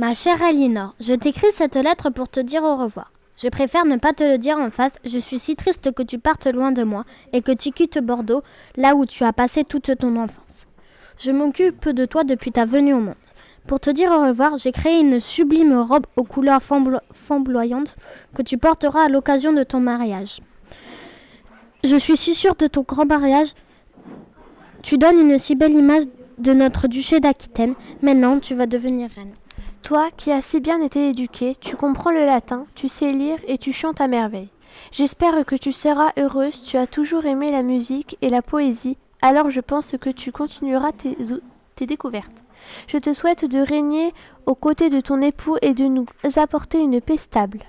Ma chère Elinor, je t'écris cette lettre pour te dire au revoir. Je préfère ne pas te le dire en face, je suis si triste que tu partes loin de moi et que tu quittes Bordeaux, là où tu as passé toute ton enfance. Je m'occupe de toi depuis ta venue au monde. Pour te dire au revoir, j'ai créé une sublime robe aux couleurs flamboyantes que tu porteras à l'occasion de ton mariage. Je suis si sûre de ton grand mariage. Tu donnes une si belle image de notre duché d'Aquitaine. Maintenant, tu vas devenir reine. Toi qui as si bien été éduquée, tu comprends le latin, tu sais lire et tu chantes à merveille. J'espère que tu seras heureuse, tu as toujours aimé la musique et la poésie, alors je pense que tu continueras tes, tes découvertes. Je te souhaite de régner aux côtés de ton époux et de nous apporter une paix stable.